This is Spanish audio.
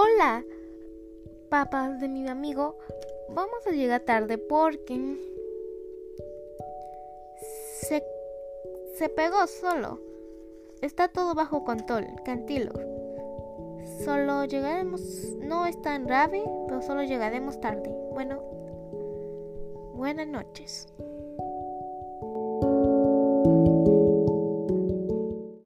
Hola, papás de mi amigo. Vamos a llegar tarde porque se, se pegó solo. Está todo bajo control, cantilo. Solo llegaremos, no es tan grave, pero solo llegaremos tarde. Bueno, buenas noches.